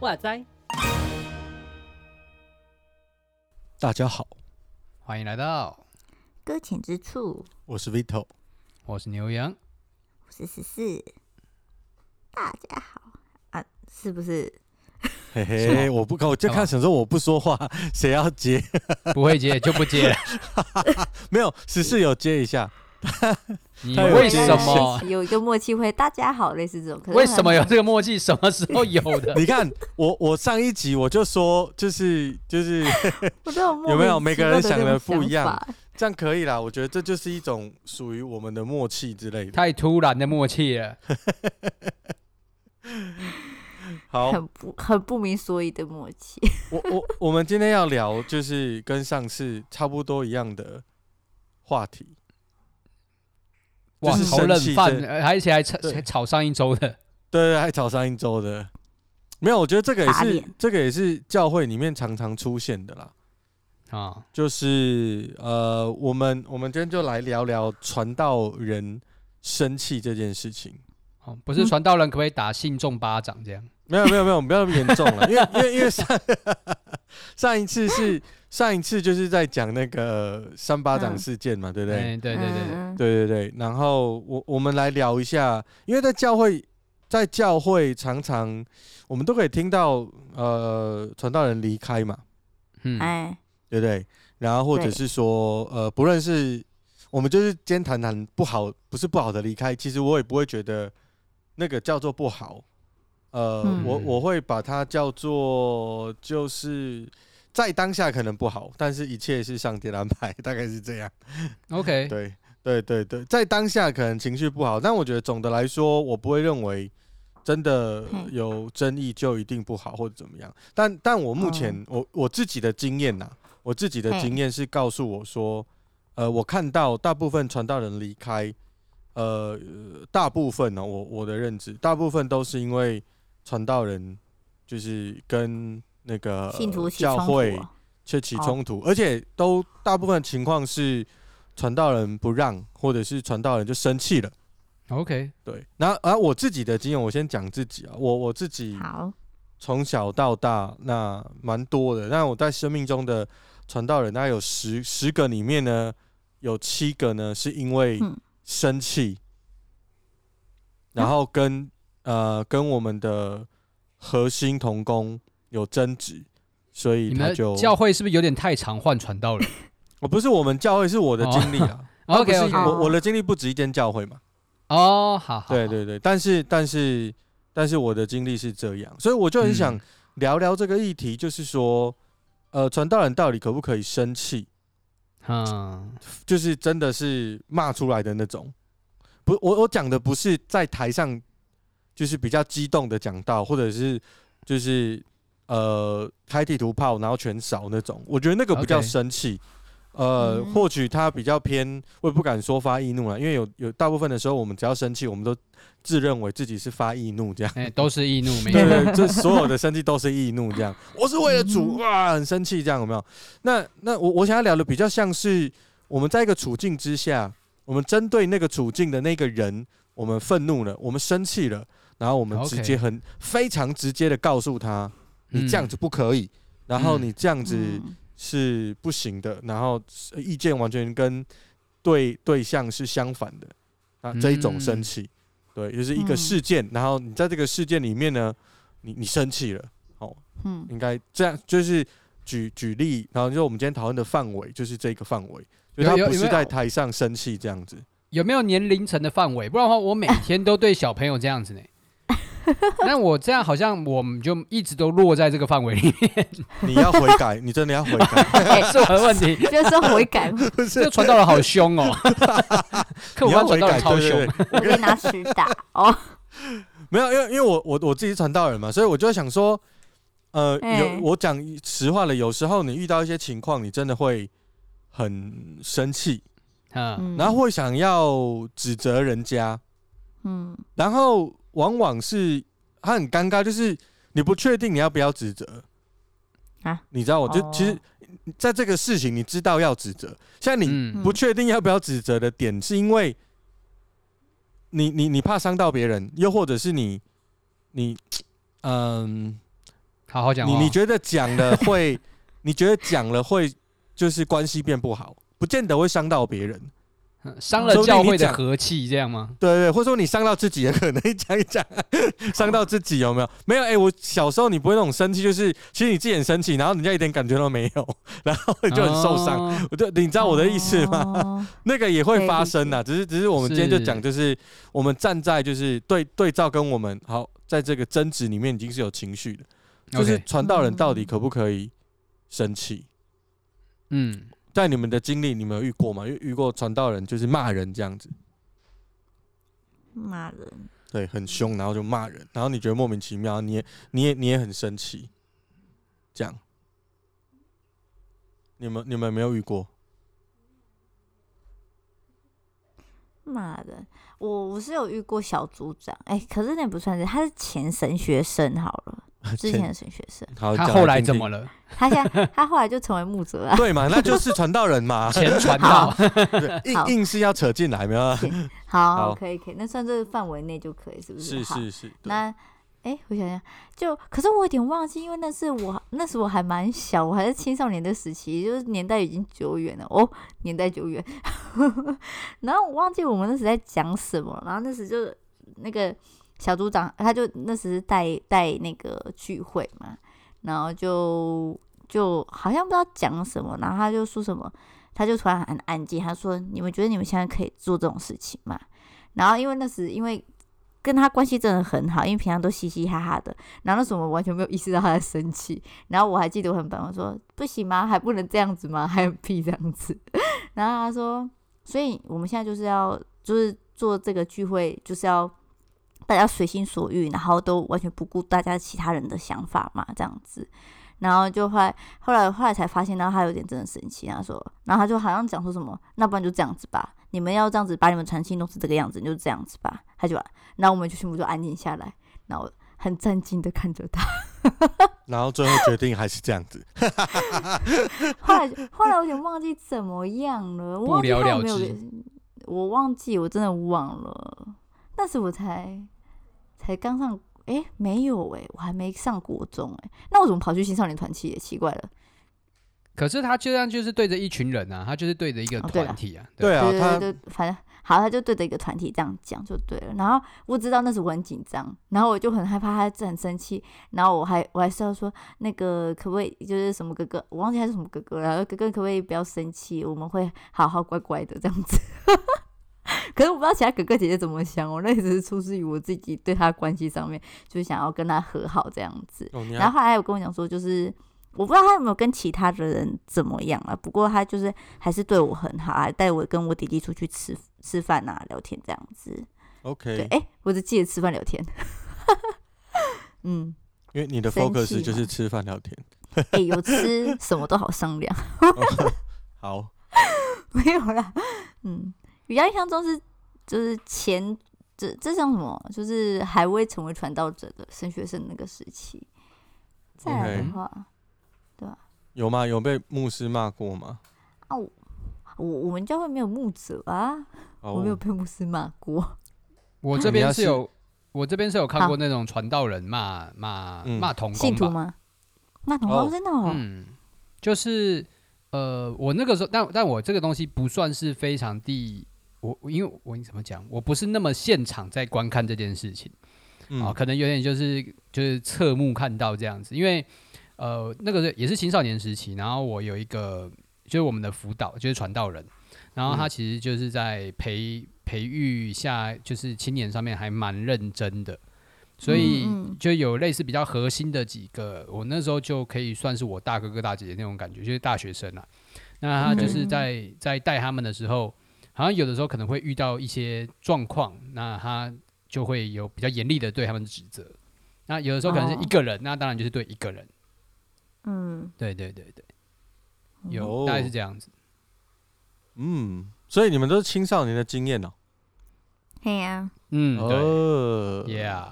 哇塞！大家好，欢迎来到搁浅之处，我是 Vito。我是牛羊，我是十四。大家好啊，是不是？嘿 嘿，我不，我就看想说我不说话，谁要接？不会接就不接了。没有，十四有接一下。你为什么有一个默契会？大家好，类似这种。为什么有这个默契？什么时候有的？你看我，我上一集我就说，就是就是，有没有每个人想的不一样？这样可以啦，我觉得这就是一种属于我们的默契之类的。太突然的默契了，好，很不很不明所以的默契。我我我们今天要聊就是跟上次差不多一样的话题。哇，就是炒冷饭，而且还对炒炒上一周的，对对，还炒上一周的。没有，我觉得这个也是这个也是教会里面常常出现的啦。啊，就是呃，我们我们今天就来聊聊传道人生气这件事情。哦，不是传道人可不可以打信众巴掌这样？没有没有没有，我们不要那么严重了，因为因为因为上上一次是上一次就是在讲那个三巴掌事件嘛，对不对？对对对对嗯对对对。然后我我们来聊一下，因为在教会在教会常常我们都可以听到呃传道人离开嘛，嗯，哎，对不对？然后或者是说呃不论是我们就是今天谈谈不好，不是不好的离开，其实我也不会觉得那个叫做不好。呃，嗯我我会把它叫做，就是在当下可能不好，但是一切是上天安排，大概是这样。OK，对对对对，在当下可能情绪不好，但我觉得总的来说，我不会认为真的有争议就一定不好或者怎么样。但但我目前我我自己的经验呐，我自己的经验是告诉我说，呃，我看到大部分传道人离开，呃，大部分呢，我我的认知，大部分都是因为。传道人就是跟那个教会却起冲突，而且都大部分情况是传道人不让，或者是传道人就生气了。OK，对。然后而我自己的经验，我先讲自己啊，我我自己从小到大那蛮多的，那我在生命中的传道人，大概有十十个里面呢，有七个呢是因为生气，然后跟。呃，跟我们的核心同工有争执，所以他就教会是不是有点太常换传道人？我 不是我们教会，是我的经历啊。OK，我我的经历不止一间教会嘛。哦，好，好对对对，但是但是但是我的经历是这样，所以我就很想聊聊这个议题，就是说，呃，传道人到底可不可以生气？嗯，就是真的是骂出来的那种。不，我我讲的不是在台上。就是比较激动的讲到，或者是就是呃开地图炮，然后全扫那种，我觉得那个比较生气。Okay. 呃，或许他比较偏，我也不敢说发易怒了，因为有有大部分的时候，我们只要生气，我们都自认为自己是发易怒这样。欸、都是易怒，没对，对对，这所有的生气都是易怒这样。我是为了主啊，很生气这样有没有？那那我我想要聊的比较像是我们在一个处境之下，我们针对那个处境的那个人，我们愤怒了，我们生气了。然后我们直接很非常直接的告诉他，你这样子不可以，然后你这样子是不行的，然后意见完全跟对对象是相反的啊，这一种生气，对，就是一个事件，然后你在这个事件里面呢，你你生气了，哦，嗯，应该这样，就是举举例，然后就我们今天讨论的范围就是这个范围，就他不是在台上生气这样子，有没有年龄层的范围？不然的话，我每天都对小朋友这样子呢。那我这样好像我们就一直都落在这个范围里面。你要悔改，你真的要悔改，是我的问题。就是悔改，不是这传道人好凶哦。客服传道人超凶，我被拿石打哦。没有，因为因为我我我自己是传道人嘛，所以我就想说，呃，有我讲实话了，有时候你遇到一些情况，你真的会很生气，嗯，然后会想要指责人家，嗯，然后。往往是他很尴尬，就是你不确定你要不要指责啊？你知道，我就哦其实在这个事情，你知道要指责，像你嗯不确定要不要指责的点，是因为你你你怕伤到别人，又或者是你你嗯，好好讲话。你你觉得讲了会，你觉得讲了会就是关系变不好，不见得会伤到别人。嗯伤了教会的和气，这样吗？对对，或者说你伤到自己，也可能讲一讲，伤到自己有没有？没有，哎、欸，我小时候你不会那种生气，就是其实你自己很生气，然后人家一点感觉都没有，然后你就很受伤。哦我就你知道我的意思吗？哦 那个也会发生呐，只是只是我们今天就讲，就是我们站在就是对对照跟我们好在这个争执里面已经是有情绪的，就是传道人到底可不可以生气？嗯。在你们的经历，你们有遇过吗？遇遇过传道人就是骂人这样子，骂人，对，很凶，然后就骂人，然后你觉得莫名其妙，你也你也你也很生气，这样，你们你们没有遇过？骂人，我我是有遇过小组长，哎、欸，可是那不算是，他是前神学生好了，之前的神学生，好，他后来怎么了？他现在他后来就成为牧者了，对嘛？那就是传道人嘛，前传道，硬硬是要扯进来没有？好，可以可以，那算这个范围内就可以，是不是？是是是。那哎、欸，我想想，就可是我有点忘记，因为那是我那时我还蛮小，我还是青少年的时期，就是年代已经久远了哦，年代久远。然后我忘记我们那时在讲什么，然后那时就那个小组长，他就那时带带那个聚会嘛，然后就就好像不知道讲什么，然后他就说什么，他就突然很安静，他说：“你们觉得你们现在可以做这种事情吗？”然后因为那时因为。跟他关系真的很好，因为平常都嘻嘻哈哈的。然后那时候我完全没有意识到他在生气。然后我还记得我很笨，我说不行吗？还不能这样子吗？还有屁这样子。然后他说，所以我们现在就是要就是做这个聚会，就是要大家随心所欲，然后都完全不顾大家其他人的想法嘛，这样子。然后就后来后来后来才发现到他有点真的生气，他说，然后他就好像讲说什么，那不然就这样子吧。你们要这样子把你们传信弄成这个样子，你就这样子吧。他就，然后我们就全部就安静下来，然后很震惊的看着他，然后最后决定还是这样子。后来后来我有点忘记怎么样了，我忘记他有没有，我忘记我真的忘了。那时我才才刚上，哎、欸，没有哎、欸，我还没上国中哎、欸，那我怎么跑去青少年团契也奇怪了。可是他就这样，就是对着一群人啊，他就是对着一个团体啊。哦、对，对啊，对对对，反正好，他就对着一个团体这样讲就对了。然后我知道那时我很紧张，然后我就很害怕他很生气，然后我还我还是要说那个可不可以就是什么哥哥，我忘记他是什么哥哥了。然后哥哥可不可以不要生气？我们会好好乖乖的这样子。可是我不知道其他哥哥姐姐怎么想，我那只是出自于我自己对他关系上面，就是想要跟他和好这样子。哦、然后后来还有跟我讲说，就是。我不知道他有没有跟其他的人怎么样啊，不过他就是还是对我很好，还带我跟我弟弟出去吃吃饭啊、聊天这样子。OK，对，哎、欸，我只记得吃饭聊天。嗯，因为你的 focus 就是吃饭聊天。哎、欸，有吃什么都好商量。好，没有啦。嗯，比较印象中是就是前这这像什么，就是还未成为传道者的神学生那个时期。再来的话。Okay. 对吧？有吗？有被牧师骂过吗？啊，我我，我们教会没有牧者啊，oh. 我没有被牧师骂过。我这边是有，我这边是有看过那种传道人骂骂骂同工信徒吗？骂同工真的哦。嗯，就是呃，我那个时候，但但我这个东西不算是非常地，我因为我你怎么讲，我不是那么现场在观看这件事情，啊、嗯哦，可能有点就是就是侧目看到这样子，因为。呃，那个也是青少年时期，然后我有一个就是我们的辅导，就是传道人，然后他其实就是在培培育下，就是青年上面还蛮认真的，所以就有类似比较核心的几个，我那时候就可以算是我大哥哥大姐姐那种感觉，就是大学生啊。那他就是在在带他们的时候，好像有的时候可能会遇到一些状况，那他就会有比较严厉的对他们指责。那有的时候可能是一个人，那当然就是对一个人。嗯，对对对对，有大概是这样子。嗯，所以你们都是青少年的经验哦。对呀。嗯，对。哦。Yeah。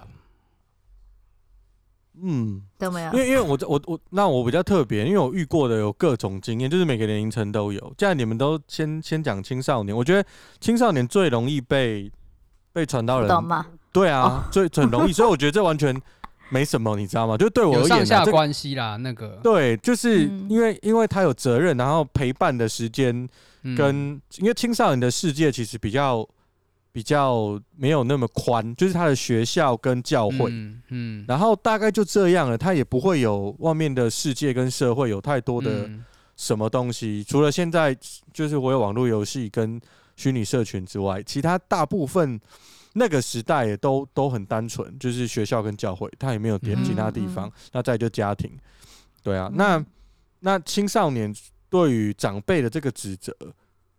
嗯，都没有因。为因为我我我那我比较特别，因为我遇过的有各种经验，就是每个年龄层都有。既然你们都先先讲青少年，我觉得青少年最容易被被传到人，懂吗？对啊，哦最很容易，所以我觉得这完全没什么，你知道吗？就对我而言、上下关系啦，那个对，就是嗯因为因为他有责任，然后陪伴的时间跟、嗯因为青少年的世界其实比较比较没有那么宽，就是他的学校跟教会，嗯嗯。然后大概就这样了，他也不会有外面的世界跟社会有太多的嗯。什么东西，除了现在就是我有网络游戏跟虚拟社群之外，其他大部分那个时代也都都很单纯，就是学校跟教会，他也没有点其他地方。嗯那再就家庭，对啊，嗯。那那青少年对于长辈的这个职责，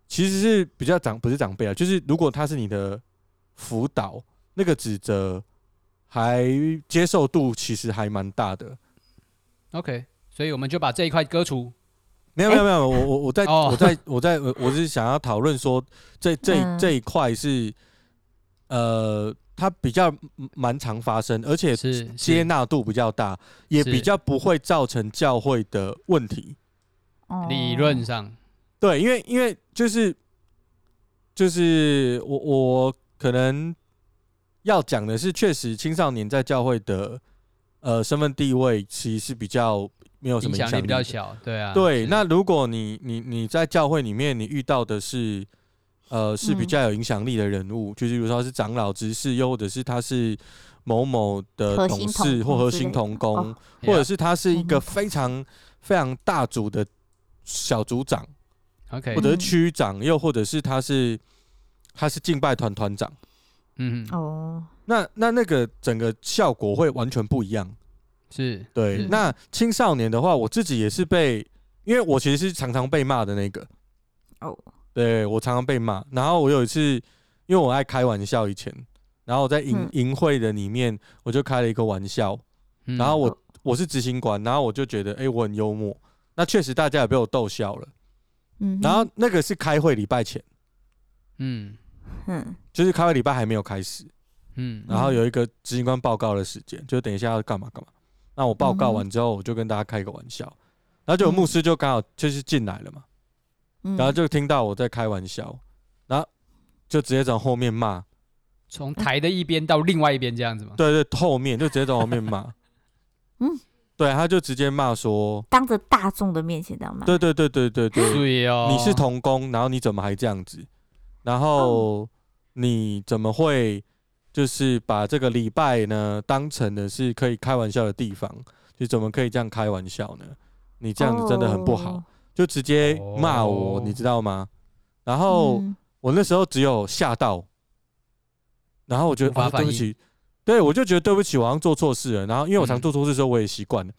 其实是比较长，不是长辈啊，就是如果他是你的辅导，那个指责还接受度其实还蛮大的。，OK，所以我们就把这一块割除。没有没有没有，我我我在哦。我在我在我我是想要讨论说这这嗯。这一块是呃，它比较蛮常发生，而且是接纳度比较大，也比较不会造成教会的问题。哦。理论上，对，因为因为就是就是我我可能要讲的是，确实青少年在教会的呃身份地位其实是比较没有什么影响力比较小，对啊。对，那如果你你你在教会里面，你遇到的是呃是比较有影响力的人物，就是比如说他是长老、执事，又或者是他是某某的董事或核心同工，哦或者是他是一个嗯非常非常大组的小组长，OK，或者是嗯区长，又或者是他是他是敬拜团团长，嗯，哦，那那那个整个效果会完全不一样。是，对，是。那青少年的话，我自己也是被，因为我其实是常常被骂的那个。哦，对我常常被骂，然后我有一次，因为我爱开玩笑，以前，然后我在营嗯。营会的里面，我就开了一个玩笑，嗯。然后我我是执行官，然后我就觉得，哎、我很幽默，那确实大家也被我逗笑了。嗯，然后那个是开会礼拜前，嗯。嗯就是开会礼拜还没有开始，嗯。然后有一个执行官报告的时间，就等一下要干嘛干嘛。那我报告完之后，我就跟大家开个玩笑，然后就有牧师就刚好就是进来了嘛，嗯，然后就听到我在开玩笑，然后就直接从后面骂，从台的一边到另外一边这样子吗？对对，后面就直接从后面骂，嗯，对，他就直接骂说，当着大众的面前这样骂，对对对对对对，对哦，你是童工，然后你怎么还这样子？然后你怎么会就是把这个礼拜呢当成的是可以开玩笑的地方？就怎么可以这样开玩笑呢？你这样子真的很不好，哦就直接骂我，哦你知道吗？然后嗯我那时候只有吓到，然后我觉得对不起，对我就觉得对不起，我好像做错事了。然后因为我常嗯。做错事的时候，我也习惯了，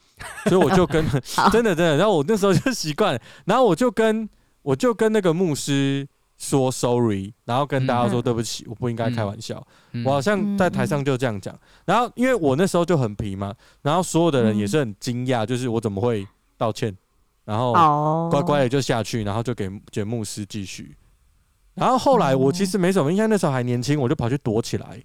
所以我就跟 真的真的，然后我那时候就习惯了，然后我就跟我就跟那个牧师说 sorry，然后跟大家说嗯。对不起，我不应该开玩笑。嗯。我好像在台上就这样讲，然后因为我那时候就很皮嘛，然后所有的人也是很惊讶，就是我怎么会道歉，然后哦，乖乖的就下去，然后就给给牧师继续。然后后来我其实没什么，因为那时候还年轻，我就跑去躲起来。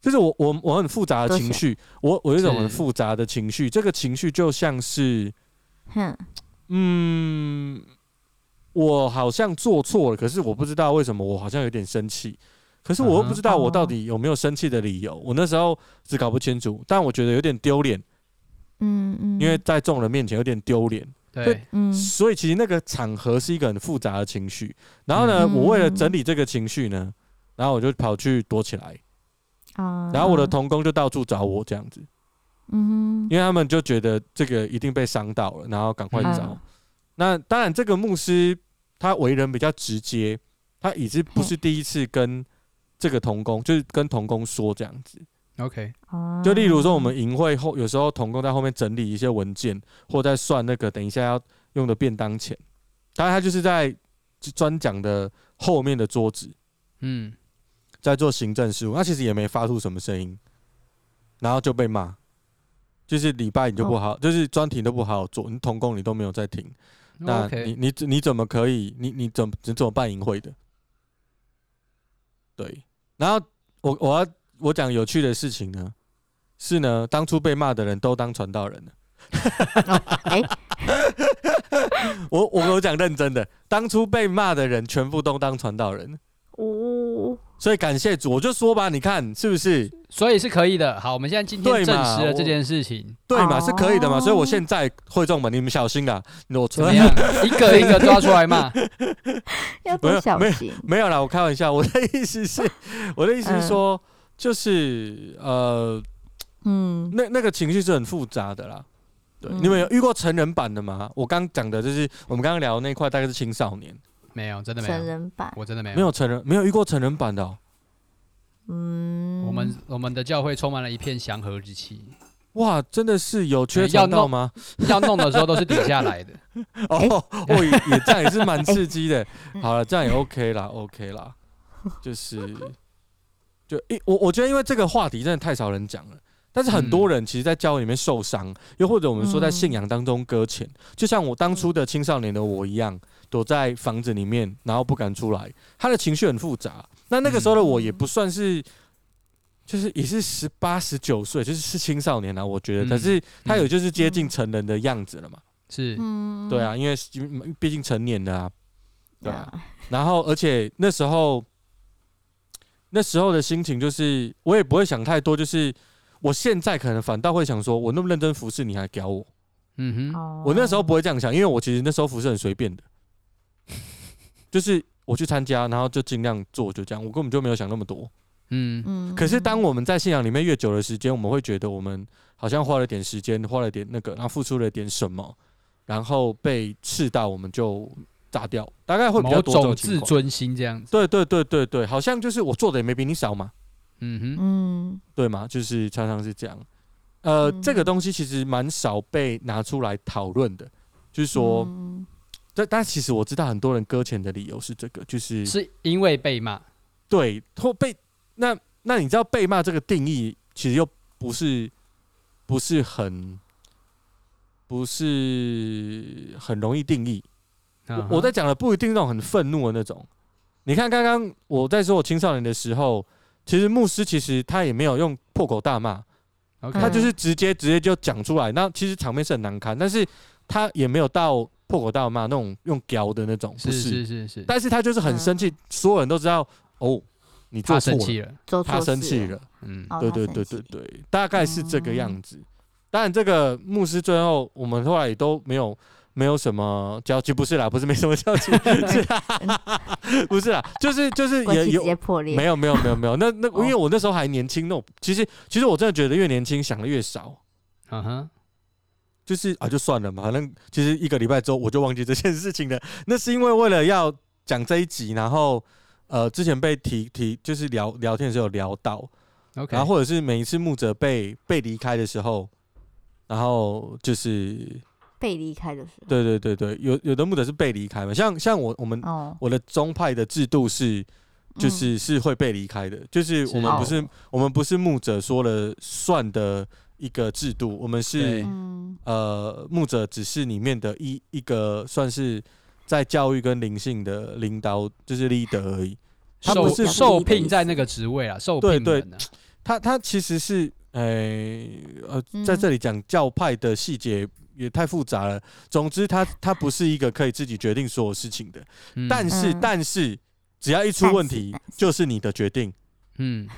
就是我我我很复杂的情绪，我我有一种很复杂的情绪，这个情绪就像是，哼，嗯，我好像做错了，可是我不知道为什么我好像有点生气，可是我又不知道我到底有没有生气的理由，我那时候是搞不清楚，但我觉得有点丢脸，嗯嗯，因为在众人面前有点丢脸。对，嗯。所以其实那个场合是一个很复杂的情绪。然后呢，嗯。我为了整理这个情绪呢，然后我就跑去躲起来。啊，然后我的同工就到处找我这样子，嗯因为他们就觉得这个一定被伤到了，然后赶快找。嗯。那当然，这个牧师他为人比较直接，他已经不是第一次跟这个同工，就是跟同工说这样子。OK，哼，就例如说，我们营会后有时候同工在后面整理一些文件，或在算那个等一下要用的便当钱。当然，他就是在专讲的后面的桌子，嗯，在做行政事务。那其实也没发出什么声音，然后就被骂，就是礼拜你就不好，就是专题都不好好做，你同工你都没有在听，那你你你怎么可以？你你怎么你怎么办淫会的？对，然后我我要我讲有趣的事情呢，是呢，当初被骂的人都当传道人了。哎，我我我讲认真的，当初被骂的人全部都当传道人。哦，所以感谢主，我就说吧，你看是不是？所以是可以的。好，我们现在今天证实了这件事情，对嘛，是可以的嘛。所以我现在会众们，你们小心啊。我怎么样？一个一个抓出来嘛，要多小心。没有啦，我开玩笑。我的意思是，我的意思是说，就是呃，嗯，那那个情绪是很复杂的啦。对，你们有遇过成人版的吗？我刚讲的就是我们刚刚聊的那块，大概是青少年。没有，真的没有。成人版，我真的没有。没有成人，没有遇过成人版的。嗯，我们我们的教会充满了一片祥和之气。哇，真的是有缺要弄吗？要弄的时候都是顶下来的。哦，哦，也这样也是蛮刺激的。好了，这样也 OK 啦，OK 啦。就是，就一我我觉得，因为这个话题真的太少人讲了。但是很多人其实，在教会里面受伤，又或者我们说在信仰当中搁浅，就像我当初的青少年的我一样。躲在房子里面，然后不敢出来。他的情绪很复杂。那那个时候的我也不算是，就是也是十八、十九岁，就是是青少年啊。我觉得，可是他有就是接近成人的样子了嘛。是，对啊，因为毕竟成年了啊。对啊。然后，而且那时候，那时候的心情就是，我也不会想太多。就是我现在可能反倒会想说，我那么认真服侍，你还屌我？嗯哼。我那时候不会这样想，因为我其实那时候服侍很随便的。就是我去参加，然后就尽量做，就这样。我根本就没有想那么多。嗯嗯。可是当我们在信仰里面越久的时间，我们会觉得我们好像花了点时间，花了点那个，然后付出了点什么，然后被刺到，我们就炸掉。大概会比较多种。自尊心这样子。对对对对对，好像就是我做的也没比你少嘛。嗯哼。嗯。对嘛，就是常常是这样。呃，这个东西其实蛮少被拿出来讨论的，就是说。但但其实我知道很多人搁浅的理由是这个，就是是因为被骂，对，或被那那你知道被骂这个定义其实又不是不是很不是很容易定义。Uh huh. 我我在讲的不一定那种很愤怒的那种。你看刚刚我在说我青少年的时候，其实牧师其实他也没有用破口大骂.他就是直接直接就讲出来。那其实场面是很难堪，但是他也没有到。破口大骂那种用屌的那种，不是？是是是，但是他就是很生气，所有人都知道哦，你做错了，他生气了，嗯，对对对对对，大概是这个样子。当然，这个牧师最后我们后来也都没有没有什么交集，不是啦，不是没什么交集，是，不是啦，就是就是也有没有没有没有没有，那那因为我那时候还年轻，那种其实其实我真的觉得越年轻想的越少，嗯哼。就是啊，就算了嘛，反正其实一个礼拜之后我就忘记这件事情了。那是因为为了要讲这一集，然后呃，之前被提提，就是聊聊天的时候有聊到，Okay. 然后或者是每一次牧者被被离开的时候，然后就是被离开的时候，对对对对，有有的牧者是被离开嘛，像像我我们、oh. 我的宗派的制度是，就是是会被离开的，嗯、就是我们不是、oh. 我们不是牧者说了算的。一个制度，我们是呃牧者，只是里面的一一个算是在教育跟灵性的领导，就是 leader 而已。他不是受聘在那个职位啊，受聘的。他他其实是诶呃，呃在这里讲教派的细节也太复杂了。总之他，他他不是一个可以自己决定所有事情的。嗯、但是但是只要一出问题，就是你的决定。嗯。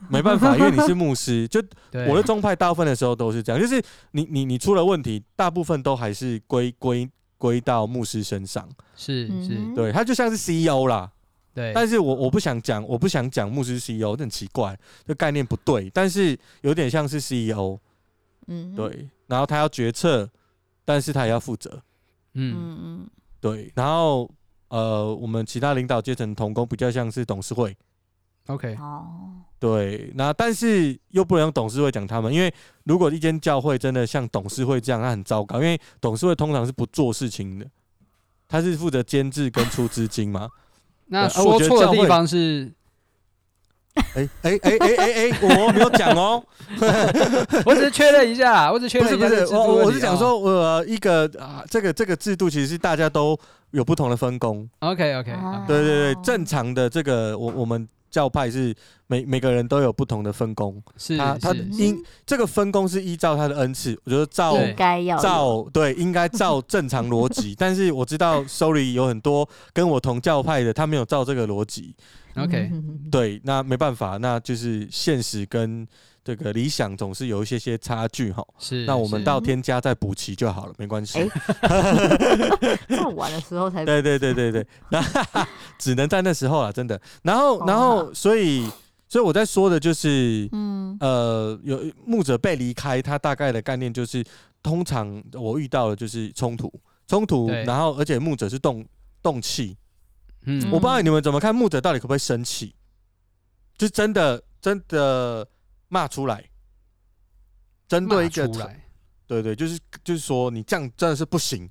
没办法，因为你是牧师，就我的宗派大部分的时候都是这样，就是你你你出了问题，大部分都还是归归归到牧师身上。是是，对，他就像是 CEO 啦。对，但是我我不想讲，我不想讲牧师 CEO，这很奇怪，这概念不对。但是有点像是 CEO，嗯，对，然后他要决策，但是他也要负责。嗯嗯，对，然后呃，我们其他领导阶层同工比较像是董事会。OK，对，那但是又不能用董事会讲他们，因为如果一间教会真的像董事会这样，那很糟糕，因为董事会通常是不做事情的，他是负责监制跟出资金嘛。那说错的地方是，哎哎哎哎哎哎，我没有讲哦，我只是确认一下，我只确认一下，不是不是，我我是讲说，呃，一个啊，这个这个制度其实是大家都有不同的分工。OK OK，啊对对对，哦正常的这个我我们教派是每每个人都有不同的分工，是他他是。应这个分工是依照他的恩赐，我觉得照应该要照对应该照正常逻辑，但是我知道 sorry 有很多跟我同教派的，他没有照这个逻辑，OK，嗯。对，那没办法，那就是现实跟这个理想总是有一些些差距哈。是。那我们到添加再补齐就好了，没关系。在玩的时候才对对对对对，那 只能在那时候了，真的。然后然后所以所以我在说的就是，嗯呃，有牧者被离开，他大概的概念就是，通常我遇到的就是冲突，冲突，然后而且牧者是动动气，嗯我不知道你们怎么看，牧者到底可不可以生气？就是真的真的骂出来，针对一个对对，就是就是说你这样真的是不行。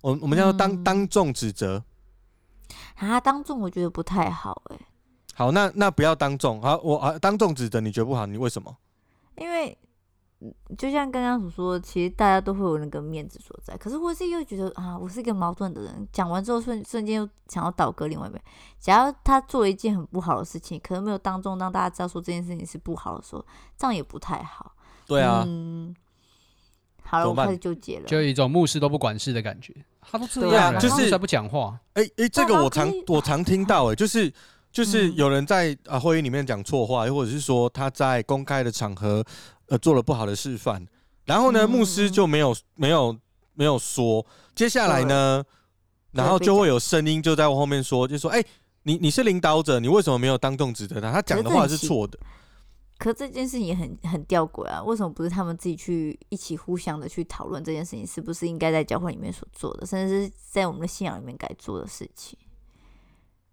我我们叫做当、嗯当众指责。啊，当众我觉得不太好哎、好，那那不要当众。好，我啊当众指责你觉得不好，你为什么？因为嗯就像刚刚所说的，其实大家都会有那个面子所在。可是我是又觉得啊，我是一个矛盾的人。讲完之后瞬瞬间又想要倒戈另外一边。假如他做了一件很不好的事情，可能没有当众让大家知道说这件事情是不好的时候，这样也不太好。对啊，嗯，好了，我怎么办？开始纠结了。就有一种牧师都不管事的感觉，他都这对啊样，就是牧师还不讲话，哎、哎、这个我常我常听到、哎，就是就是嗯。有人在啊会议里面讲错话，又或者是说他在公开的场合呃做了不好的示范，然后呢，嗯。牧师就没有没有没有说，接下来呢，然后就会有声音就在我后面说，就说哎、你你是领导者，你为什么没有当众指责他？他讲的话是错的。可这件事情也很很吊诡啊，为什么不是他们自己去一起互相的去讨论这件事情是不是应该在教会里面所做的，甚至是在我们的信仰里面该做的事情？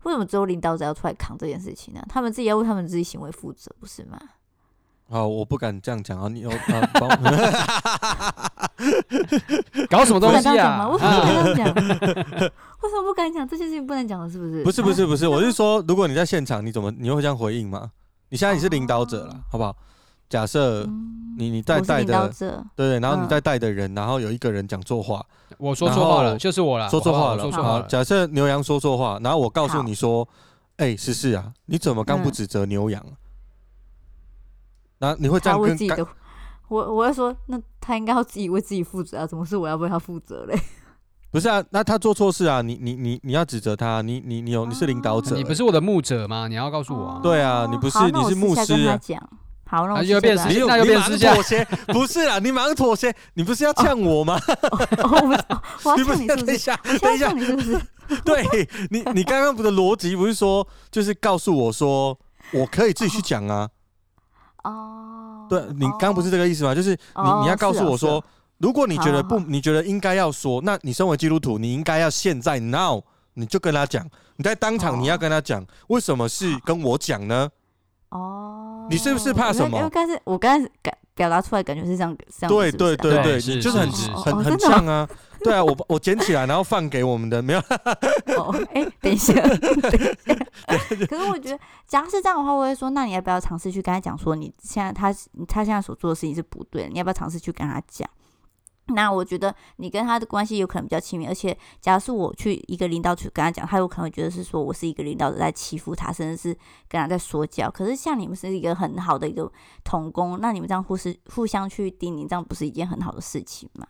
为什么只有领导者要出来扛这件事情呢、他们自己要为他们自己行为负责，不是吗？好，我不敢这样讲啊，你有 啊，帮我 搞什么东西啊？为什么不啊敢讲？为什么不敢讲？这件事情不能讲了，是不是？不是不是不是，啊我是说，如果你在现场，你怎么你会这样回应吗？你现在你是领导者了，好不好？假设嗯你你在带的，对对，然后你嗯在带的人，然后有一个人讲错话，我说错话了，就是我了，说错话了，说错话好，假设牛羊说错话，然后我告诉你说，哎，思思啊，你怎么刚不嗯指责牛羊？然后你会这他样跟自己的，我我要说，那他应该要自己为自己负责啊，怎么是我要为他负责嘞？不是啊？那他做错事啊，你你你你要指责他，你你你有你是领导者，你不是我的牧者吗？你要告诉我啊。对啊你不是你是牧师好，那又变私私下跟他你又你马上变私下妥协，不是啦，你马上妥协，你不是要呛我吗？讲哦，我不是哦 我要你不是呛你是不是？等一下，等一下现在呛，你是不是？对你，你刚刚不的逻辑不是说，就是告诉我说，我可以自己去讲啊。哦，对你刚刚不是这个意思吗？就是你哦你要告诉我说如果你觉得不好好，你觉得应该要说，那你身为基督徒，你应该要现在 now 你就跟他讲，你在当场哦你要跟他讲，为什么是跟我讲呢？哦，你是不是怕什么因为刚才我刚才感表达出来感觉是这样，这样对是是啊对对对对，是你就是很是是很很像啊。对啊，我我捡起来然后放给我们的没有。哦，哎、等一下，等一下。可是我觉得，假如是这样的话，我会说，那你要不要尝试去跟他讲，说你现在他他现在所做的事情是不对的，你要不要尝试去跟他讲？那我觉得你跟他的关系有可能比较亲密，而且假如是我去一个领导去跟他讲，他有可能会觉得是说我是一个领导者在欺负他，甚至是跟他在说教。可是像你们是一个很好的一个同工，那你们这样互是互相去叮咛，这样不是一件很好的事情吗？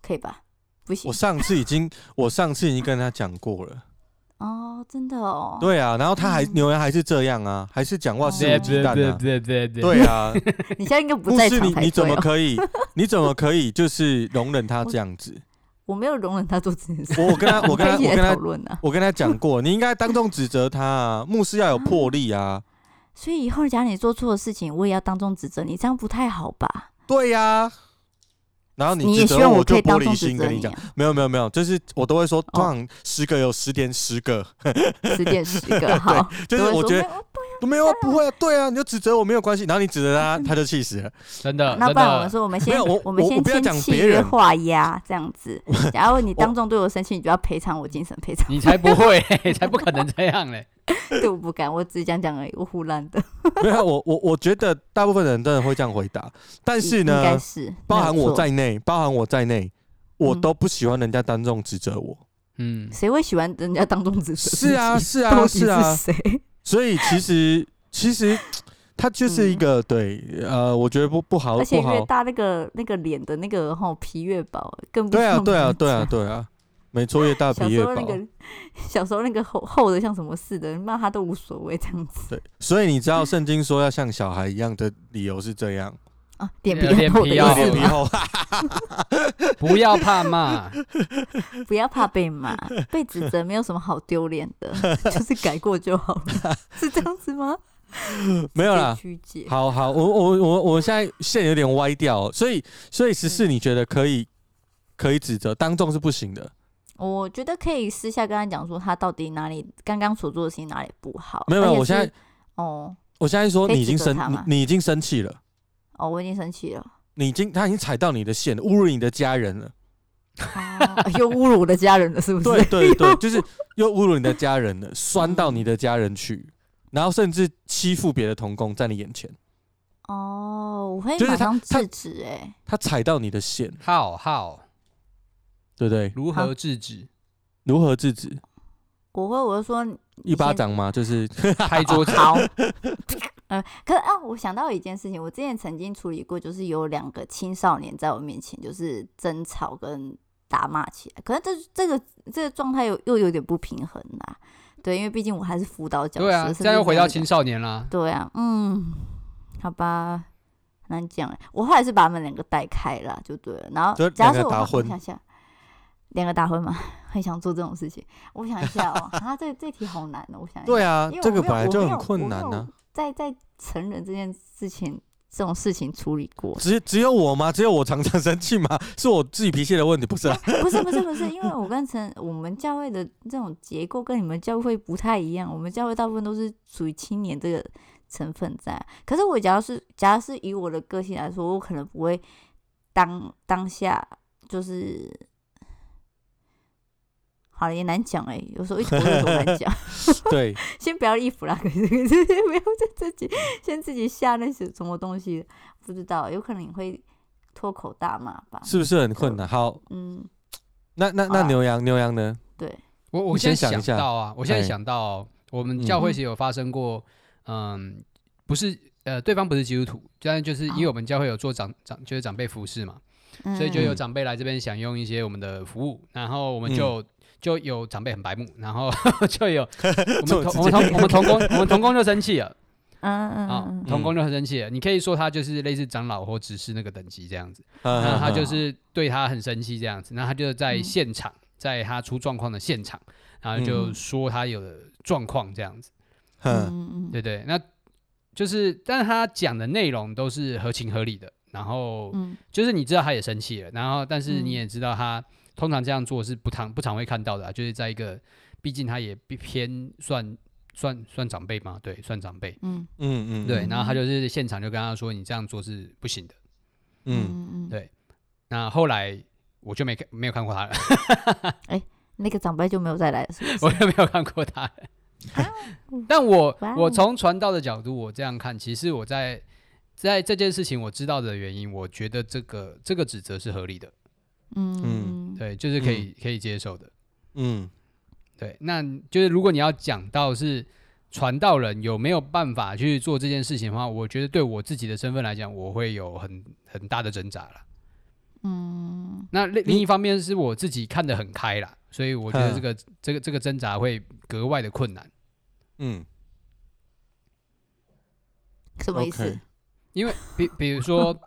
可以吧？不行我上次已经我上次已经跟他讲过了。哦，真的哦。对啊，然后他还嗯牛羊还是这样啊，还是讲话肆对无忌惮啊。对对对对啊，你现在应该不在场你你怎么。可以？你怎么可以就是容忍他这样子？我没有容忍他做这件事。我我跟他我跟他 我跟他讨论啊。我跟他讲过，你应该当众指责他啊，牧师要有魄力啊。所以以后假如你做错的事情，我也要当众指责你，这样不太好吧？对呀、然后你你也希望指责我就玻璃心跟你讲，没有没有没有，就是我都会说，通常十个有十点十个，十点十个 好。就是我觉得没有没有啊，不会啊，对啊，你就指责我没有关系，然后你指责他，他就气死了。真的，那，不然我们说，我们先没有我我们先我我不要讲签契约别人画押这样子。然后你当众对我生气，你就要赔偿我精神赔偿。你才不会，才不可能这样嘞。对，我不敢，我只是讲讲而已，我胡乱的。没有，我我我觉得大部分人真的会这样回答，但是应该，是包含我在内，包含我在内，我都不喜欢人家当众指责我。嗯，谁会喜欢人家当众指责？是啊，是啊，是啊。谁？所以其实其实他就是一个、嗯、对呃，我觉得不不好，而且越好大那个那个脸的那个吼皮越薄，更不对啊，对啊，对啊，对啊。没错，越大皮越薄。小时候那个，小时候那个厚厚的像什么似的，骂他都无所谓这样子。对，所以你知道圣经说要像小孩一样的理由是这样 啊，脸皮厚，脸皮厚，不要怕骂，不要怕被骂，被指责没有什么好丢脸的，就是改过就好了，是这样子吗？没有啦，好好，我我我我现在线有点歪掉，所以所以十四你觉得可以可以指责，当众是不行的。我觉得可以私下跟他讲说，他到底哪里刚刚所做的事情哪里不好。没有没有，我现在哦，我现在说你已经生你，你已经生气了。哦，我已经生气了。你已经他已经踩到你的线，侮辱你的家人了。哦、又侮辱我的家人了，是不是？对对对，就是又侮辱你的家人了，酸到你的家人去，然后甚至欺负别的童工在你眼前。哦，我会马上制止。哎，他踩到你的线，好好。对不对？如何制止？如何制止？我会，我就说一巴掌嘛？就是 拍桌子。嗯，可是啊，我想到一件事情，我之前曾经处理过，就是有两个青少年在我面前就是争吵跟打骂起来，可是这这个这个状态又又有点不平衡啦。对，因为毕竟我还是辅导角色。对啊，现在又回到青少年啦。对啊，嗯，好吧，难讲哎。我后来是把他们两个带开了，就对了。然后，假如说我我想想。两个大会吗？很想做这种事情。我想一下哦，啊，这这题好难哦。我想一下，对啊，这个本来就很困难呢。在在成人这件事情，这种事情处理过，只只有我吗？只有我常常生气吗？是我自己脾气的问题，不是啊？不是不是不是，因为我跟成我们教会的这种结构跟你们教会不太一样。我们教会大部分都是属于青年这个成分在。可是我假如是假如是以我的个性来说，我可能不会当当下就是。好了，也难讲哎，有时候一头热都难讲。对，先不要衣服啦，可是可是不要自己先自己下那些什么东西，不知道，有可能你会脱口大骂吧？是不是很困难？好，嗯，那那那牛羊牛羊呢？对，我我先想到啊，我现在想到我们教会是有发生过，嗯，不是呃，对方不是基督徒，但就是因为我们教会有做长长就是长辈服侍嘛，所以就有长辈来这边享用一些我们的服务，然后我们就。就有长辈很白目，然后 就有 我们同我们同我们同工我们同工就生气了，嗯嗯啊，同工就很生气了。你可以说他就是类似长老或执事那个等级这样子，然后他就是对他很生气这样子，然后他就在现场，在他出状况的现场，然后就说他有的状况这样子，嗯对对，那就是但是他讲的内容都是合情合理的，然后就是你知道他也生气了，然后但是你也知道他。通常这样做是不常不常会看到的，啊，就是在一个，毕竟他也偏算算算长辈嘛，对，算长辈，嗯。嗯嗯，对，然后他就是现场就跟他说，你这样做是不行的，嗯。嗯对，那后来我就没看没有看过他了，哎、欸，那个长辈就没有再来了是是？我就没有看过他。了，但我我从传道的角度，我这样看，其实我在在这件事情我知道的原因，我觉得这个这个指责是合理的。嗯。对，就是可以、嗯、可以接受的，嗯，对，那就是如果你要讲到是传道人有没有办法去做这件事情的话，我觉得对我自己的身份来讲，我会有很很大的挣扎了，嗯，那另另一方面是我自己看得很开啦，所以我觉得这个这个这个挣扎会格外的困难，嗯，什么意思？因为比比如说。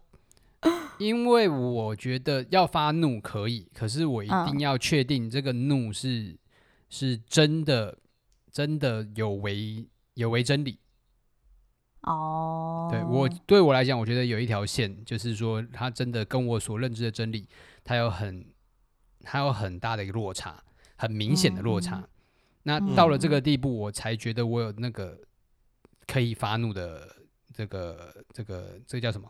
因为我觉得要发怒可以，可是我一定要确定这个怒是、嗯、是真的，真的有违有违真理。哦，对我对我来讲，我觉得有一条线，就是说他真的跟我所认知的真理，它有很它有很大的一个落差，很明显的落差。嗯、那到了这个地步，我才觉得我有那个可以发怒的这个这个这个叫什么？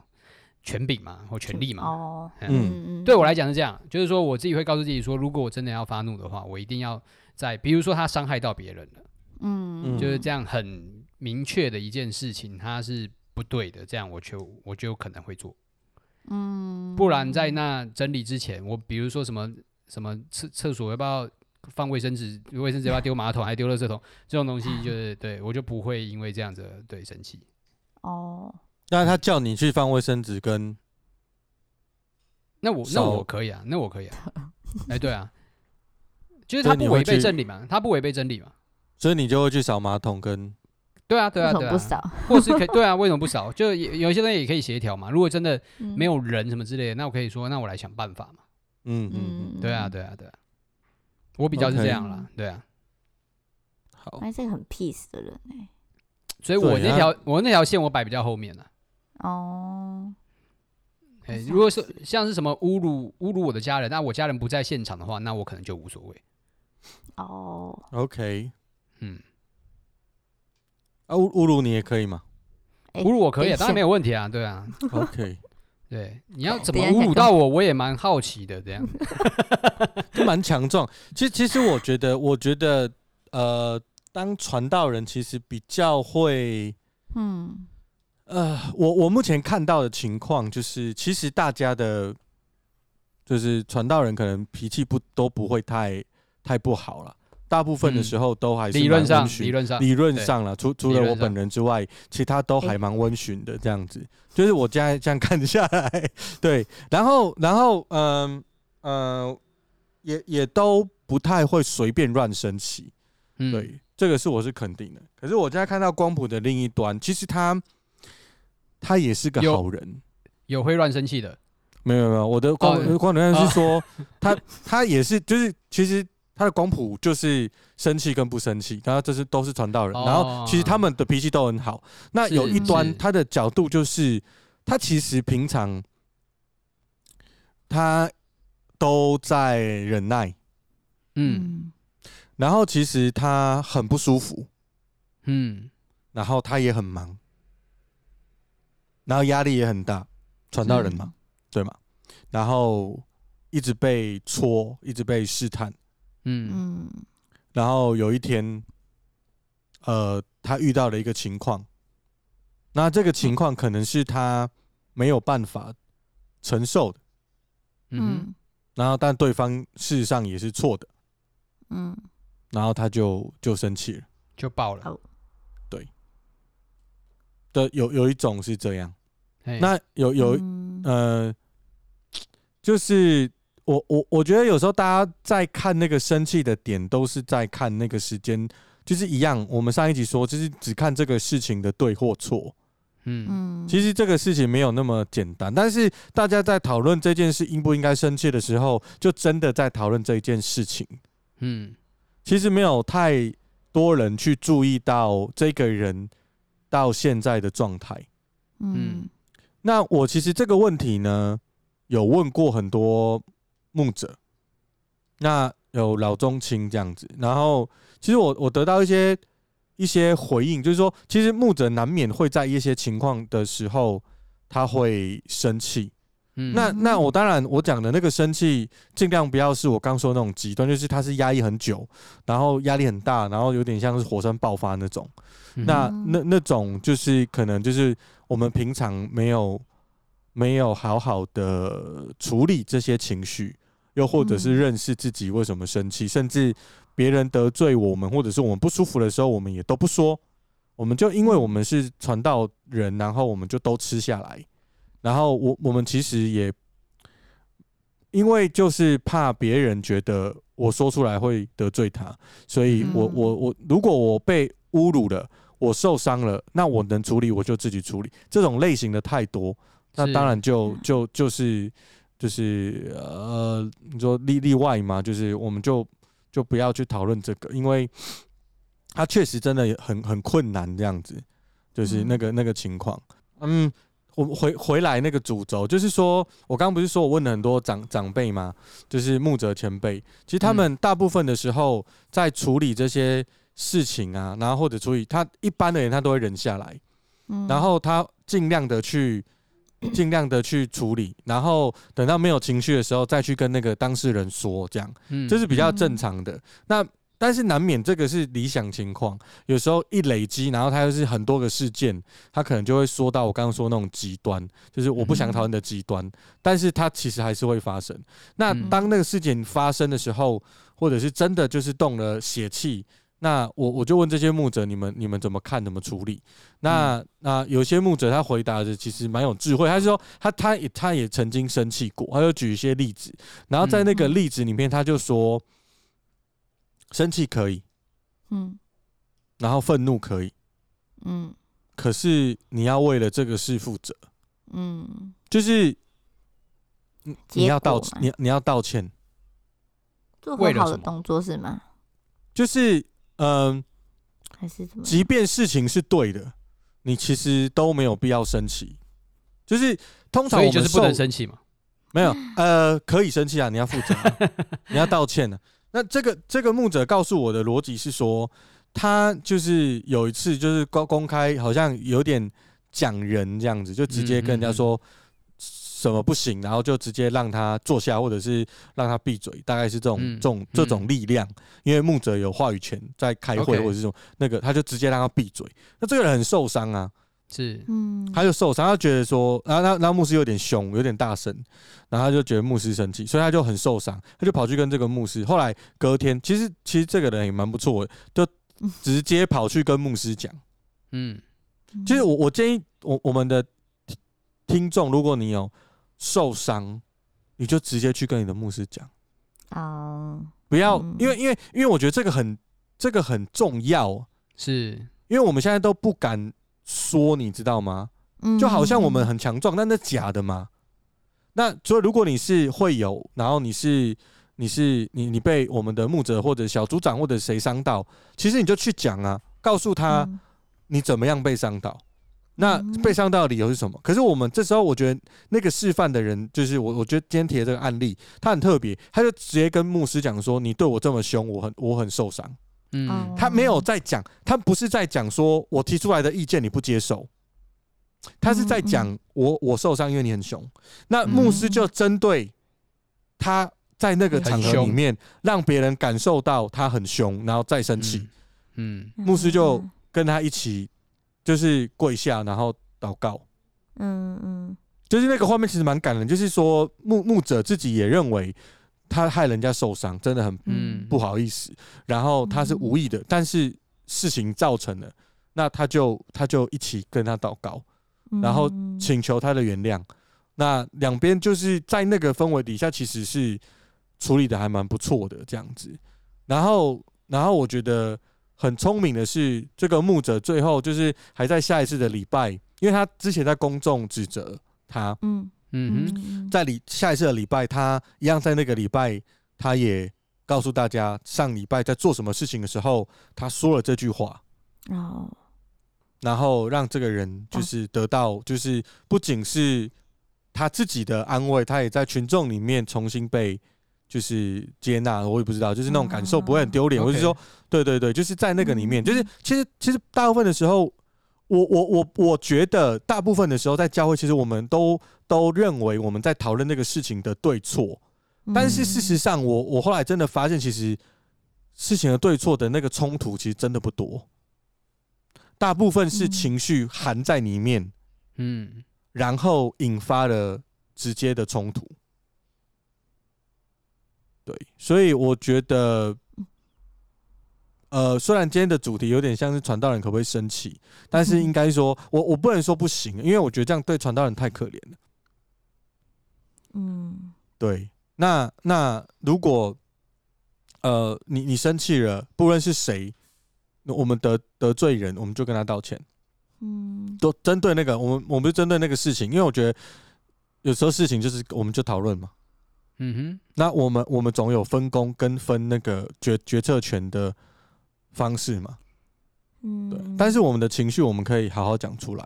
权柄嘛，或权力嘛。哦，嗯，对我来讲是这样，就是说我自己会告诉自己说，如果我真的要发怒的话，我一定要在，比如说他伤害到别人了，嗯，就是这样很明确的一件事情，他是不对的，这样我就我就可能会做。嗯，不然在那整理之前，我比如说什么什么厕厕所要不要放卫生纸，卫生纸要不要丢马桶，还丢垃圾桶，这种东西就是对我就不会因为这样子对生气。哦，那他叫你去放卫生纸跟，那我那我可以啊，那我可以啊，哎，对啊，就是他不违背真理嘛，他不违背真理嘛，所以你就会去扫马桶跟。对啊，对啊，对啊，不扫，或是可以对啊，为什么不扫？就有有一些东西也可以协调嘛。如果真的没有人什么之类的，那我可以说，那我来想办法嘛。嗯嗯，对啊，对啊，对啊，我比较是这样啦，对啊。好，还是个很 peace 的人呢。所以我那条我那条线我摆比较后面了。哦。哎，如果是像是什么侮辱侮辱我的家人，那我家人不在现场的话，那我可能就无所谓。哦。OK。嗯。啊，侮侮辱你也可以吗？侮辱我可以，啊，当然没有问题啊，对啊。OK，对，你要怎么侮辱到我，我也蛮好奇的，这样 就蛮强壮。其实，其实我觉得，我觉得，呃，当传道人其实比较会，嗯，呃，我我目前看到的情况就是，其实大家的，就是传道人可能脾气不都不会太太不好了。大部分的时候都还是理论上，理论上，理论上了，除除了我本人之外，其他都还蛮温驯的这样子。就是我现在这样看下来，对，然后然后嗯嗯，也也都不太会随便乱生气，对，这个是我是肯定的。可是我现在看到光谱的另一端，其实他他也是个好人，有会乱生气的，没有没有，我的光光谱是说他他也是就是其实。他的光谱就是生气跟不生气，然后这是都是传道人，然后其实他们的脾气都很好。那有一端他的角度就是，他其实平常他都在忍耐，嗯，然后其实他很不舒服，嗯，然后他也很忙，然后压力也很大，传到人嘛，对嘛？然后一直被戳，一直被试探。嗯，然后有一天，呃，他遇到了一个情况，那这个情况可能是他没有办法承受的，嗯，然后但对方事实上也是错的，嗯，然后他就就生气了，就爆了，对，的有有一种是这样，那有有呃，就是。我我我觉得有时候大家在看那个生气的点，都是在看那个时间，就是一样。我们上一集说，就是只看这个事情的对或错。嗯，其实这个事情没有那么简单。但是大家在讨论这件事应不应该生气的时候，就真的在讨论这一件事情。嗯，其实没有太多人去注意到这个人到现在的状态。嗯，那我其实这个问题呢，有问过很多。牧者，那有老中青这样子，然后其实我我得到一些一些回应，就是说，其实牧者难免会在一些情况的时候，他会生气。嗯，那那我当然我讲的那个生气，尽量不要是我刚说那种极端，就是他是压抑很久，然后压力很大，然后有点像是火山爆发那种。那那那种就是可能就是我们平常没有没有好好的处理这些情绪。又或者是认识自己为什么生气，甚至别人得罪我们，或者是我们不舒服的时候，我们也都不说，我们就因为我们是传道人，然后我们就都吃下来，然后我我们其实也因为就是怕别人觉得我说出来会得罪他，所以我我我如果我被侮辱了，我受伤了，那我能处理我就自己处理，这种类型的太多，那当然就就就是。就是呃，你说例例外嘛，就是我们就就不要去讨论这个，因为他确实真的很很困难这样子，就是那个那个情况。嗯，我们回回来那个主轴，就是说我刚刚不是说我问了很多长长辈吗？就是木泽前辈，其实他们大部分的时候在处理这些事情啊，然后或者处理他一般的人，他都会忍下来，然后他尽量的去。尽量的去处理，然后等到没有情绪的时候，再去跟那个当事人说，这样，这是比较正常的。那但是难免这个是理想情况，有时候一累积，然后它又是很多个事件，它可能就会说到我刚刚说那种极端，就是我不想讨论的极端，嗯、但是它其实还是会发生。那当那个事件发生的时候，或者是真的就是动了血气，那我我就问这些牧者，你们你们怎么看，怎么处理？那那有些牧者他回答的其实蛮有智慧，他是说他他也他也曾经生气过，他就举一些例子，然后在那个例子里面他就说。生气可以，嗯，然后愤怒可以，嗯，可是你要为了这个事负责，嗯，就是你要道你你要道歉，做很好的动作是吗？就是嗯，还是怎么？即便事情是对的，你其实都没有必要生气。就是通常我们就是不能生气嘛？没有，呃，可以生气啊，你要负责，你要道歉的。那这个这个牧者告诉我的逻辑是说，他就是有一次就是公公开，好像有点讲人这样子，就直接跟人家说什么不行，然后就直接让他坐下，或者是让他闭嘴，大概是这种这种这种力量，因为牧者有话语权，在开会或者是这种那个，他就直接让他闭嘴。那这个人很受伤啊。是，嗯，他就受伤，他觉得说，然后他，然后牧师有点凶，有点大声，然后他就觉得牧师生气，所以他就很受伤，他就跑去跟这个牧师。后来隔天，其实其实这个人也蛮不错的，就直接跑去跟牧师讲。嗯，其实我我建议我我们的听众，如果你有受伤，你就直接去跟你的牧师讲。哦，不要，因为因为因为我觉得这个很这个很重要，是因为我们现在都不敢。说你知道吗？就好像我们很强壮，但那假的吗？那所以如果你是会有，然后你是你是你你被我们的牧者或者小组长或者谁伤到，其实你就去讲啊，告诉他你怎么样被伤到，那被伤到的理由是什么？可是我们这时候我觉得那个示范的人，就是我，我觉得今天提的这个案例，他很特别，他就直接跟牧师讲说：“你对我这么凶，我很我很受伤。”嗯，他没有在讲，他不是在讲说我提出来的意见你不接受，他是在讲我我受伤，因为你很凶。那牧师就针对他在那个场合里面让别人感受到他很凶，然后再生气。嗯，牧师就跟他一起就是跪下，然后祷告。嗯嗯，就是那个画面其实蛮感人，就是说牧牧者自己也认为。他害人家受伤，真的很不好意思。嗯、然后他是无意的，嗯、但是事情造成了，那他就他就一起跟他祷告，然后请求他的原谅。嗯、那两边就是在那个氛围底下，其实是处理的还蛮不错的这样子。然后，然后我觉得很聪明的是，这个牧者最后就是还在下一次的礼拜，因为他之前在公众指责他，嗯。嗯哼，在礼下一次的礼拜，他一样在那个礼拜，他也告诉大家上礼拜在做什么事情的时候，他说了这句话，哦，然后让这个人就是得到，就是不仅是他自己的安慰，他也在群众里面重新被就是接纳。我也不知道，就是那种感受不会很丢脸。我是说，对对对，就是在那个里面，就是其实其实大部分的时候。我我我我觉得大部分的时候在教会，其实我们都都认为我们在讨论那个事情的对错，但是事实上我，我我后来真的发现，其实事情的对错的那个冲突其实真的不多，大部分是情绪含在里面，嗯，然后引发了直接的冲突，对，所以我觉得。呃，虽然今天的主题有点像是传道人可不可以生气，但是应该说，我我不能说不行，因为我觉得这样对传道人太可怜了。嗯，对。那那如果呃你你生气了，不论是谁，我们得得罪人，我们就跟他道歉。嗯，都针对那个，我们我们就针对那个事情，因为我觉得有时候事情就是我们就讨论嘛。嗯哼。那我们我们总有分工跟分那个决决策权的。方式嘛，嗯，对，但是我们的情绪我们可以好好讲出来，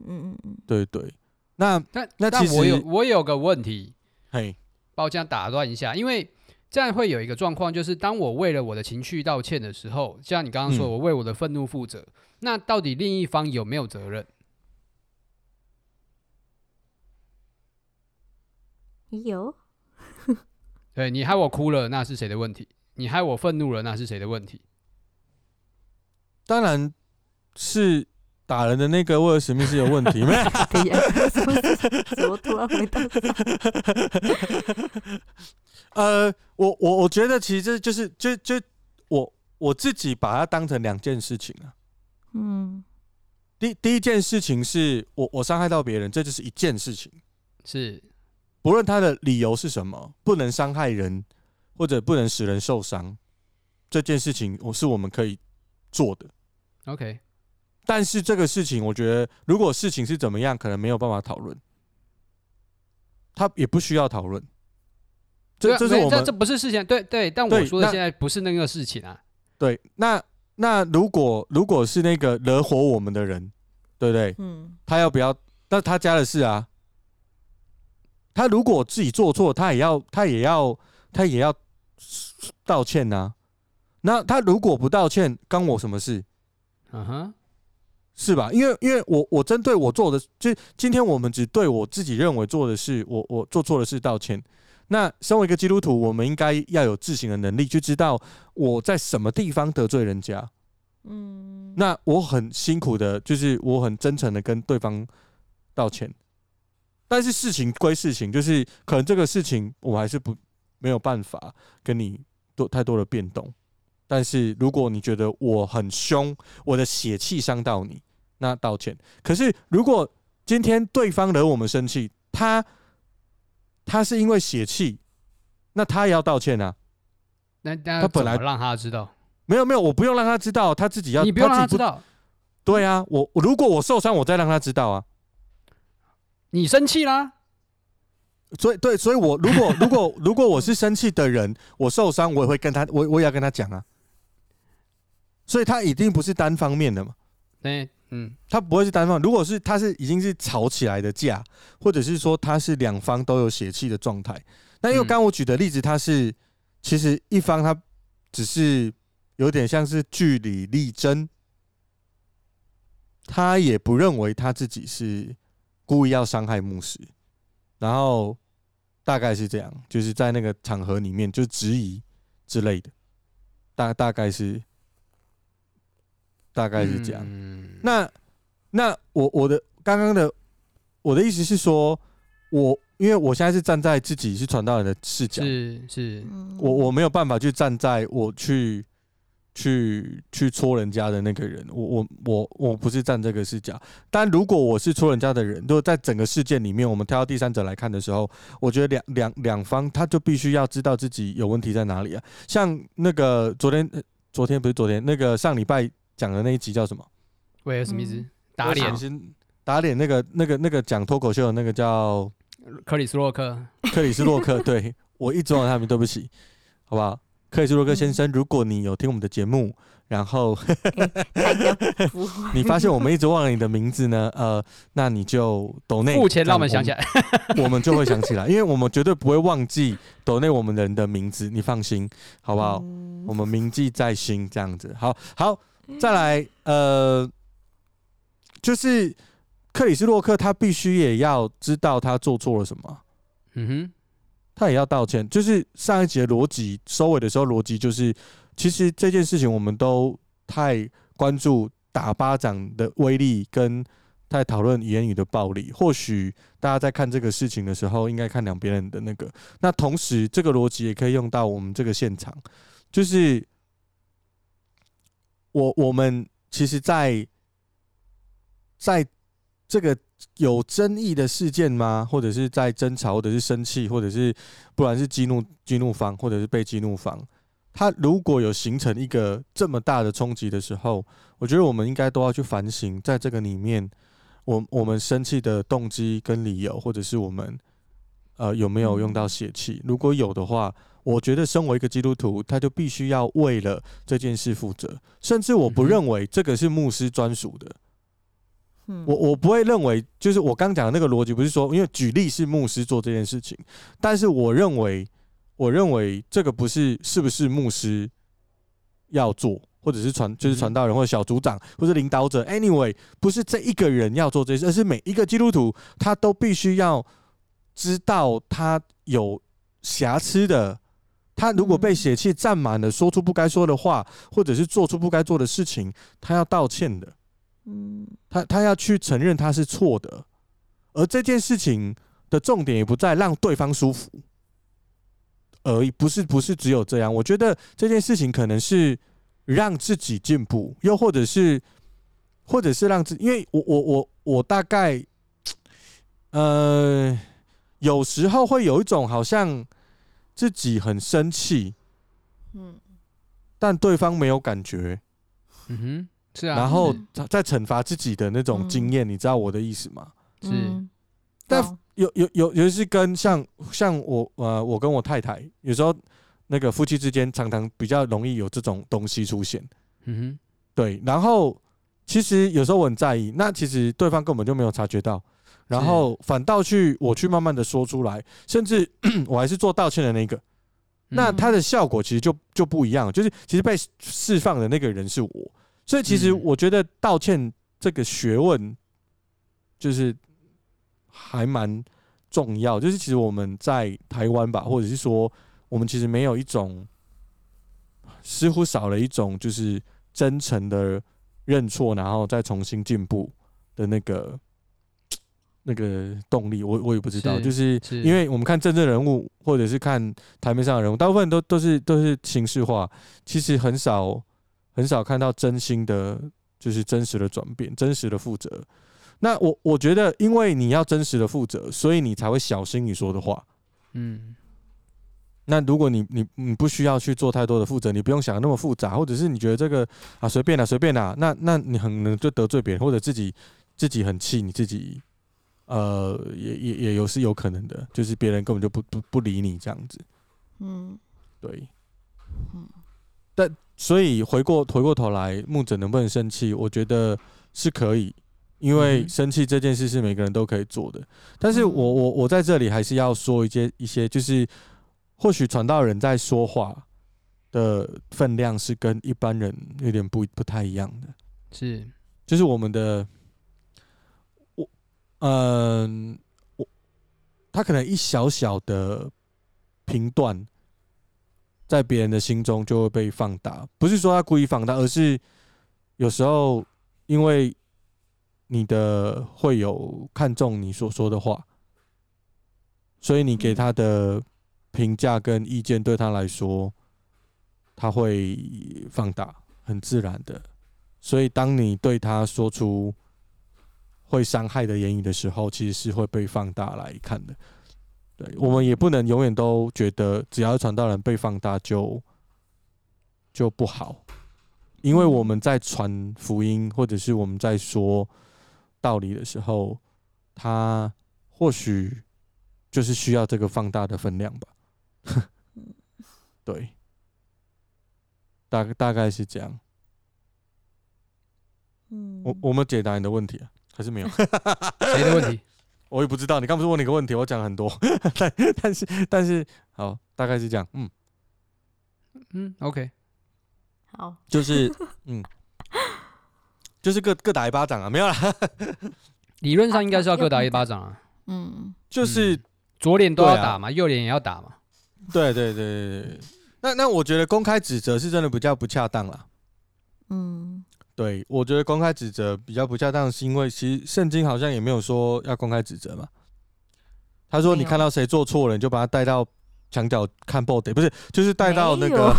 嗯嗯嗯，对对，那但那其实我有我有个问题，嘿，把我这样打断一下，因为这样会有一个状况，就是当我为了我的情绪道歉的时候，像你刚刚说，我为我的愤怒负责，嗯、那到底另一方有没有责任？有，对，你害我哭了，那是谁的问题？你害我愤怒了，那是谁的问题？当然是打人的那个威尔史密斯有问题。没有，可以啊，什么怎么突然回到？呃，我我我觉得其实就是就就我我自己把它当成两件事情啊。嗯，第第一件事情是我我伤害到别人，这就是一件事情，是不论他的理由是什么，不能伤害人或者不能使人受伤，这件事情我是我们可以做的。OK，但是这个事情，我觉得如果事情是怎么样，可能没有办法讨论，他也不需要讨论。这这是我们这这不是事情，对对。但我说的现在不是那个事情啊。对，那那如果如果是那个惹火我们的人，对不对？嗯。他要不要？那他家的事啊。他如果自己做错，他也要他也要他也要道歉呐。那他如果不道歉，关我什么事？嗯哼，是吧？因为因为我我针对我做的，就今天我们只对我自己认为做的事，我我做错的事道歉。那身为一个基督徒，我们应该要有自省的能力，就知道我在什么地方得罪人家。嗯，那我很辛苦的，就是我很真诚的跟对方道歉。但是事情归事情，就是可能这个事情我还是不没有办法跟你多太多的变动。但是如果你觉得我很凶，我的血气伤到你，那道歉。可是如果今天对方惹我们生气，他他是因为血气，那他也要道歉啊。那他本来让他知道，没有没有，我不用让他知道，他自己要。你不用让他知道。对啊，我如果我受伤，我再让他知道啊。你生气啦？所以对，所以我如果如果如果我是生气的人，我受伤，我也会跟他，我我也要跟他讲啊。所以他一定不是单方面的嘛？对，嗯，他不会是单方。如果是他是已经是吵起来的架，或者是说他是两方都有血气的状态，那因为刚刚我举的例子，他是其实一方他只是有点像是据理力争，他也不认为他自己是故意要伤害牧师，然后大概是这样，就是在那个场合里面就质疑之类的，大大概是。大概是这样。嗯、那那我我的刚刚的我的意思是说，我因为我现在是站在自己是传道人的视角，是是，我我没有办法去站在我去去去戳人家的那个人，我我我我不是站这个视角。但如果我是戳人家的人，就在整个事件里面，我们挑到第三者来看的时候，我觉得两两两方他就必须要知道自己有问题在哪里啊。像那个昨天昨天不是昨天那个上礼拜。讲的那一集叫什么？威尔史密斯打脸，打脸那个那个那个讲脱口秀的那个叫克里斯洛克。克里斯洛克，对，我一直忘了他名，对不起，好不好？克里斯洛克先生，如果你有听我们的节目，然后 你发现我们一直忘了你的名字呢，呃，那你就抖内付钱让我们想起来，我们就会想起来，因为我们绝对不会忘记抖内我们人的名字，你放心，好不好？我们铭记在心，这样子，好好。再来，呃，就是克里斯洛克，他必须也要知道他做错了什么。嗯哼，他也要道歉。就是上一集的逻辑收尾的时候，逻辑就是，其实这件事情我们都太关注打巴掌的威力，跟在讨论言语的暴力。或许大家在看这个事情的时候，应该看两边人的那个。那同时，这个逻辑也可以用到我们这个现场，就是。我我们其实在，在在这个有争议的事件吗？或者是在争吵，或者是生气，或者是不然是激怒激怒方，或者是被激怒方，他如果有形成一个这么大的冲击的时候，我觉得我们应该都要去反省，在这个里面，我我们生气的动机跟理由，或者是我们呃有没有用到血气？如果有的话。我觉得，身为一个基督徒，他就必须要为了这件事负责。甚至我不认为这个是牧师专属的。嗯我我不会认为，就是我刚讲的那个逻辑，不是说，因为举例是牧师做这件事情，但是我认为，我认为这个不是是不是牧师要做，或者是传就是传道人或者小组长或者领导者，anyway，不是这一个人要做这些，而是每一个基督徒他都必须要知道他有瑕疵的。他如果被血气占满了，说出不该说的话，或者是做出不该做的事情，他要道歉的。嗯，他他要去承认他是错的，而这件事情的重点也不在让对方舒服而已，不是不是只有这样。我觉得这件事情可能是让自己进步，又或者是或者是让自，因为我我我我大概，呃，有时候会有一种好像自己很生气，嗯，但对方没有感觉，嗯哼。是啊，然后在惩罚自己的那种经验，你知道我的意思吗？是，但有有有尤其是跟像像我呃，我跟我太太有时候那个夫妻之间常常比较容易有这种东西出现。嗯哼，对。然后其实有时候我很在意，那其实对方根本就没有察觉到，然后反倒去我去慢慢的说出来，甚至 我还是做道歉的那个，那它的效果其实就就不一样，就是其实被释放的那个人是我。所以，其实我觉得道歉这个学问，就是还蛮重要。就是其实我们在台湾吧，或者是说，我们其实没有一种，似乎少了一种，就是真诚的认错，然后再重新进步的那个那个动力。我我也不知道，就是因为我们看政治人物，或者是看台面上的人物，大部分都都是都是形式化，其实很少。很少看到真心的，就是真实的转变，真实的负责。那我我觉得，因为你要真实的负责，所以你才会小心你说的话。嗯。那如果你你你不需要去做太多的负责，你不用想那么复杂，或者是你觉得这个啊随便啦随便啦，那那你很能就得罪别人，或者自己自己很气你自己，呃，也也也有是有可能的，就是别人根本就不不不理你这样子。嗯，对。嗯，但。所以回过回过头来，木者能不能生气？我觉得是可以，因为生气这件事是每个人都可以做的。但是我我我在这里还是要说一些一些，就是或许传道人在说话的分量是跟一般人有点不不太一样的。是，就是我们的我嗯，我他可能一小小的评断。在别人的心中就会被放大，不是说他故意放大，而是有时候因为你的会有看重你所说的话，所以你给他的评价跟意见对他来说，他会放大，很自然的。所以当你对他说出会伤害的言语的时候，其实是会被放大来看的。对，我们也不能永远都觉得只要传道人被放大就就不好，因为我们在传福音或者是我们在说道理的时候，他或许就是需要这个放大的分量吧。对，大大概是这样。嗯，我我们解答你的问题啊，还是没有？谁的问题？我也不知道，你刚不是问你一个问题，我讲了很多，但但是但是好，大概是这样，嗯。嗯，OK，好，就是 嗯，就是各各打一巴掌啊，没有啦，理论上应该是要各打一巴掌啊，嗯，就是左脸都要打嘛，右脸也要打嘛，对对对对对，那那我觉得公开指责是真的比较不恰当啦，嗯。对，我觉得公开指责比较不恰当，是因为其实圣经好像也没有说要公开指责嘛。他说你看到谁做错了，你就把他带到墙角看报 y 不是，就是带到那个，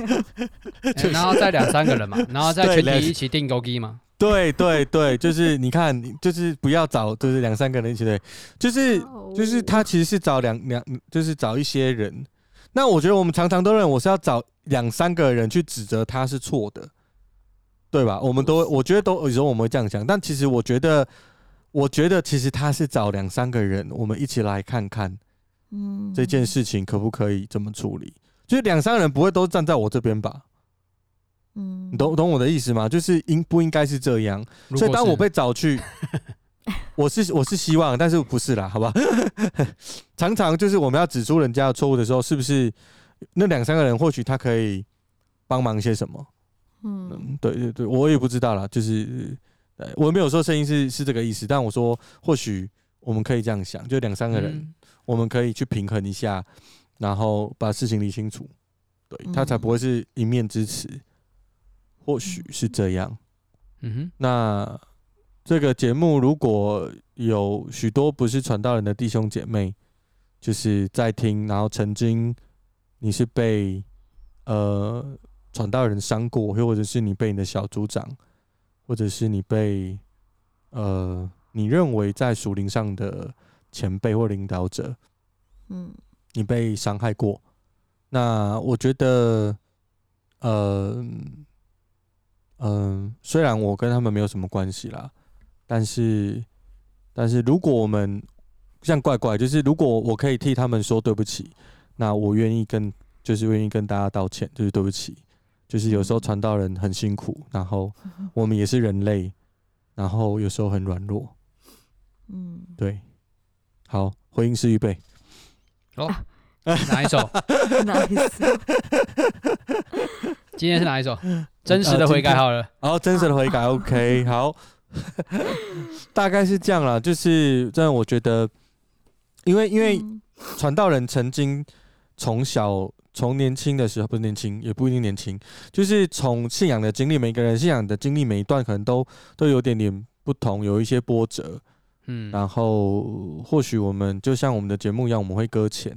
然后再两三个人嘛，然后再全体一起订勾机嘛。对对对，就是你看，就是不要找，就是两三个人一起对，就是就是他其实是找两两，就是找一些人。那我觉得我们常常都认为我是要找两三个人去指责他是错的。对吧？我们都，我觉得都有时候我们会这样想，但其实我觉得，我觉得其实他是找两三个人，我们一起来看看，嗯，这件事情可不可以这么处理？就是两三个人不会都站在我这边吧？嗯，你懂懂我的意思吗？就是应不应该是这样？所以当我被找去，我是我是希望，但是不是啦，好吧？常常就是我们要指出人家的错误的时候，是不是那两三个人或许他可以帮忙些什么？嗯，对对对，我也不知道啦，就是，我没有说声音是是这个意思，但我说或许我们可以这样想，就两三个人，嗯、我们可以去平衡一下然后把事情理清楚，对，他才不会是一面之词。或许是这样。嗯哼，那这个节目如果有许多不是传道人的弟兄姐妹，就是在听，然后曾经你是被呃传道人伤过，又或者是你被你的小组长，或者是你被呃你认为在属灵上的前辈或领导者，嗯，你被伤害过，那我觉得，呃，嗯，虽然我跟他们没有什么关系啦，但是，但是如果我们像怪怪，就是如果我可以替他们说对不起，那我愿意跟，就是愿意跟大家道歉，就是对不起，就是有时候传道人很辛苦，然后 我们也是人类，然后有时候很软弱，嗯，对，好，回应是预备。哦，哪一首？哪一首？今天是哪一首？真实的悔改好了。然后真实的悔改，OK，好，大概是这样啦。就是真的，我觉得，因为因为传道人曾经从小从年轻的时候，不是年轻，也不一定年轻，就是从信仰的经历，每个人信仰的经历，每一段可能都都有点点不同，有一些波折。嗯，然后或许我们就像我们的节目一样，我们会搁浅，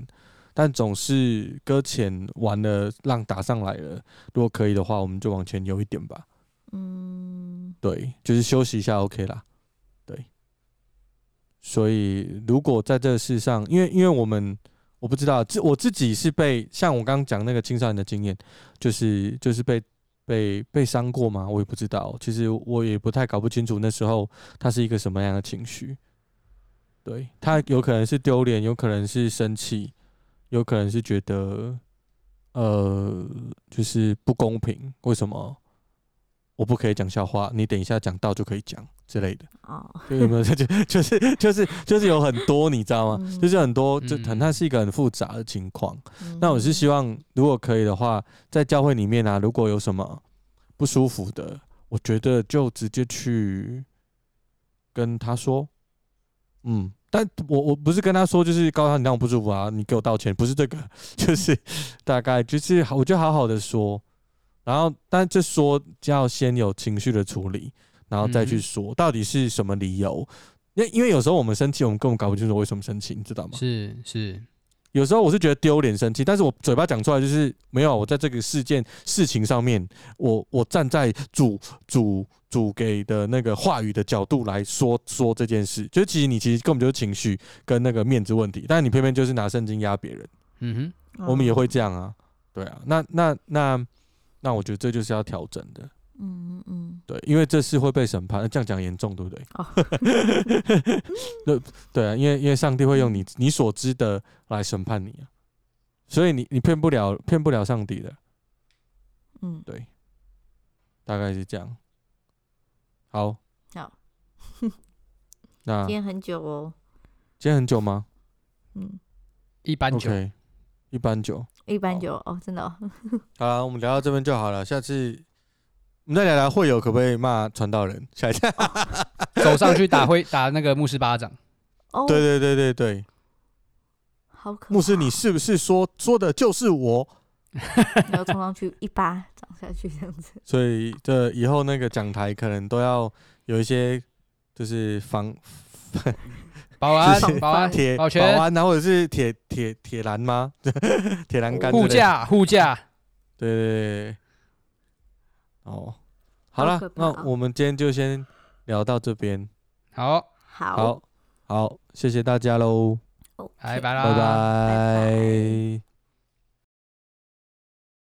但总是搁浅完了，浪打上来了。如果可以的话，我们就往前游一点吧。嗯，对，就是休息一下，OK 啦。对，所以如果在这个世上，因为因为我们我不知道，自我自己是被像我刚刚讲那个青少年的经验，就是就是被被被伤过吗？我也不知道，其实我也不太搞不清楚那时候他是一个什么样的情绪。对，他有可能是丢脸，有可能是生气，有可能是觉得，呃，就是不公平。为什么我不可以讲笑话？你等一下讲到就可以讲之类的。哦，有没有？就 就是就是就是有很多，你知道吗？嗯、就是很多，就嗯很它是一个很复杂的情况。嗯、那我是希望，如果可以的话，在教会里面啊，如果有什么不舒服的，我觉得就直接去跟他说。嗯，但我我不是跟他说，就是告诉他你让我不舒服啊，你给我道歉，不是这个，就是大概就是好，我就好好的说，然后但这说就要先有情绪的处理，然后再去说到底是什么理由，因为因为有时候我们生气，我们根本搞不清楚为什么生气，你知道吗？是是。有时候我是觉得丢脸生气，但是我嘴巴讲出来就是没有。我在这个事件事情上面，我我站在主主主给的那个话语的角度来说说这件事，就其实你其实根本就是情绪跟那个面子问题，但是你偏偏就是拿圣经压别人。嗯哼、我们也会这样啊，对啊。那那那那我觉得这就是要调整的。嗯嗯，对，因为这是会被审判，这样讲严重，对不对？哦，对对啊，因为因为上帝会用你你所知的来审判你啊，所以你你骗不了骗不了上帝的，嗯，对，大概是这样。好，好，那 今天很久哦，今天很久吗？嗯，一般久一般久，一般久哦，真的、哦。好了，我们聊到这边就好了，下次。我们再聊聊会友可不可以骂传道人？下一 次走上去打会打那个牧师巴掌。哦，对对对对对，好可怕。牧师，你是不是说说的就是我？然后冲上去一巴掌下去这样子。所以这以后那个讲台可能都要有一些就是防 保安、保安、铁保全、保安，然后或者是铁铁铁栏吗？铁栏杆护驾、护驾。对对对。哦，好了，那我们今天就先聊到这边。好，好，好，好，谢谢大家喽，哦，拜拜啦，拜拜。拜拜。